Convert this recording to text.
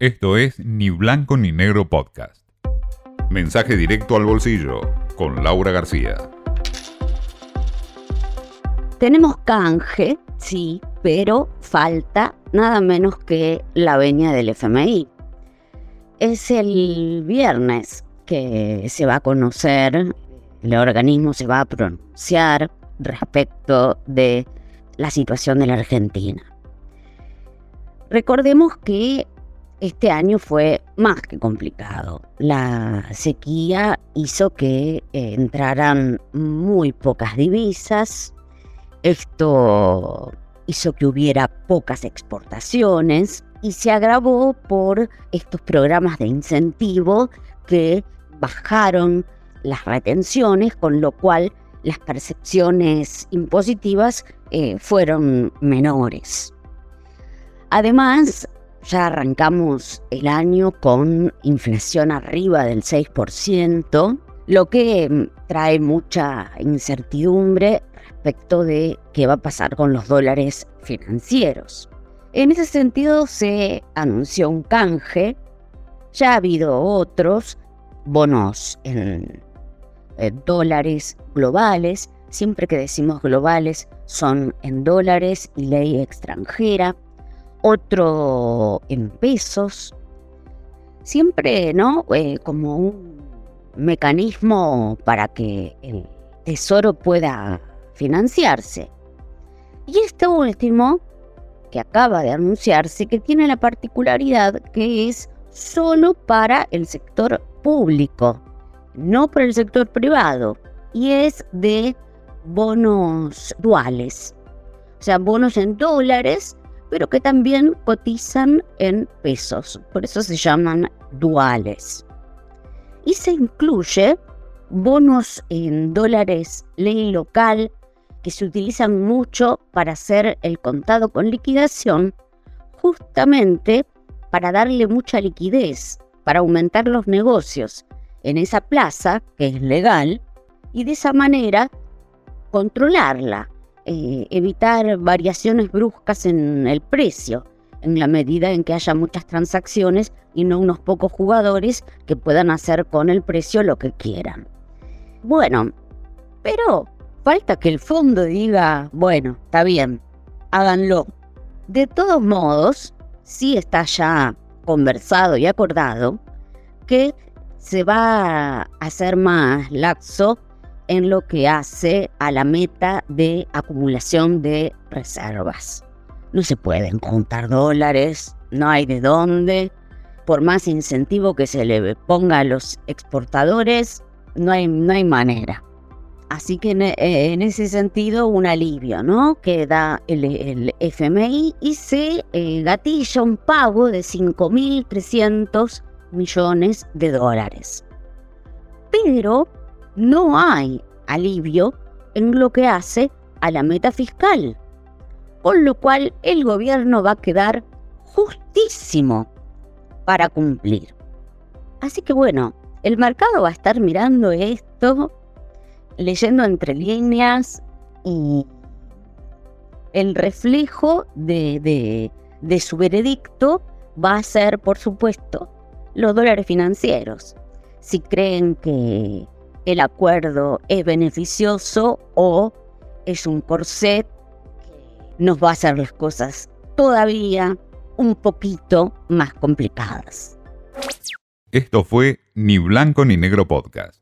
Esto es Ni Blanco ni Negro Podcast. Mensaje directo al bolsillo con Laura García. Tenemos canje, sí, pero falta nada menos que la veña del FMI. Es el viernes que se va a conocer, el organismo se va a pronunciar respecto de la situación de la Argentina. Recordemos que este año fue más que complicado. La sequía hizo que eh, entraran muy pocas divisas. Esto hizo que hubiera pocas exportaciones y se agravó por estos programas de incentivo que bajaron las retenciones, con lo cual las percepciones impositivas eh, fueron menores. Además, ya arrancamos el año con inflación arriba del 6%, lo que mm, trae mucha incertidumbre respecto de qué va a pasar con los dólares financieros. En ese sentido se anunció un canje, ya ha habido otros, bonos en eh, dólares globales, siempre que decimos globales son en dólares y ley extranjera, otro en pesos, siempre, ¿no? Eh, como un mecanismo para que el tesoro pueda financiarse. Y este último, que acaba de anunciarse, que tiene la particularidad que es solo para el sector público, no para el sector privado, y es de bonos duales, o sea, bonos en dólares pero que también cotizan en pesos, por eso se llaman duales. Y se incluye bonos en dólares ley local que se utilizan mucho para hacer el contado con liquidación, justamente para darle mucha liquidez, para aumentar los negocios en esa plaza, que es legal, y de esa manera controlarla, eh, evitar variaciones bruscas en el precio, en la medida en que haya muchas transacciones y no unos pocos jugadores que puedan hacer con el precio lo que quieran. Bueno, pero falta que el fondo diga, bueno, está bien, háganlo. De todos modos, sí está ya conversado y acordado que se va a hacer más laxo en lo que hace a la meta de acumulación de reservas. No se pueden juntar dólares, no hay de dónde. Por más incentivo que se le ponga a los exportadores, no hay, no hay manera. Así que en, ese sentido, un alivio, ¿no? Que da el, FMI y se eh, gatilla un pago de 5.300 millones de dólares. Pero no hay alivio en lo que hace a la meta fiscal, con lo cual el gobierno va a quedar justísimo para cumplir. Así que bueno, el mercado va a estar mirando esto, leyendo entre líneas y el reflejo de, su veredicto va a ser, por supuesto, los dólares financieros. Si creen que el acuerdo es beneficioso o es un corset que nos va a hacer las cosas todavía un poquito más complicadas. Esto fue Ni Blanco ni Negro Podcast.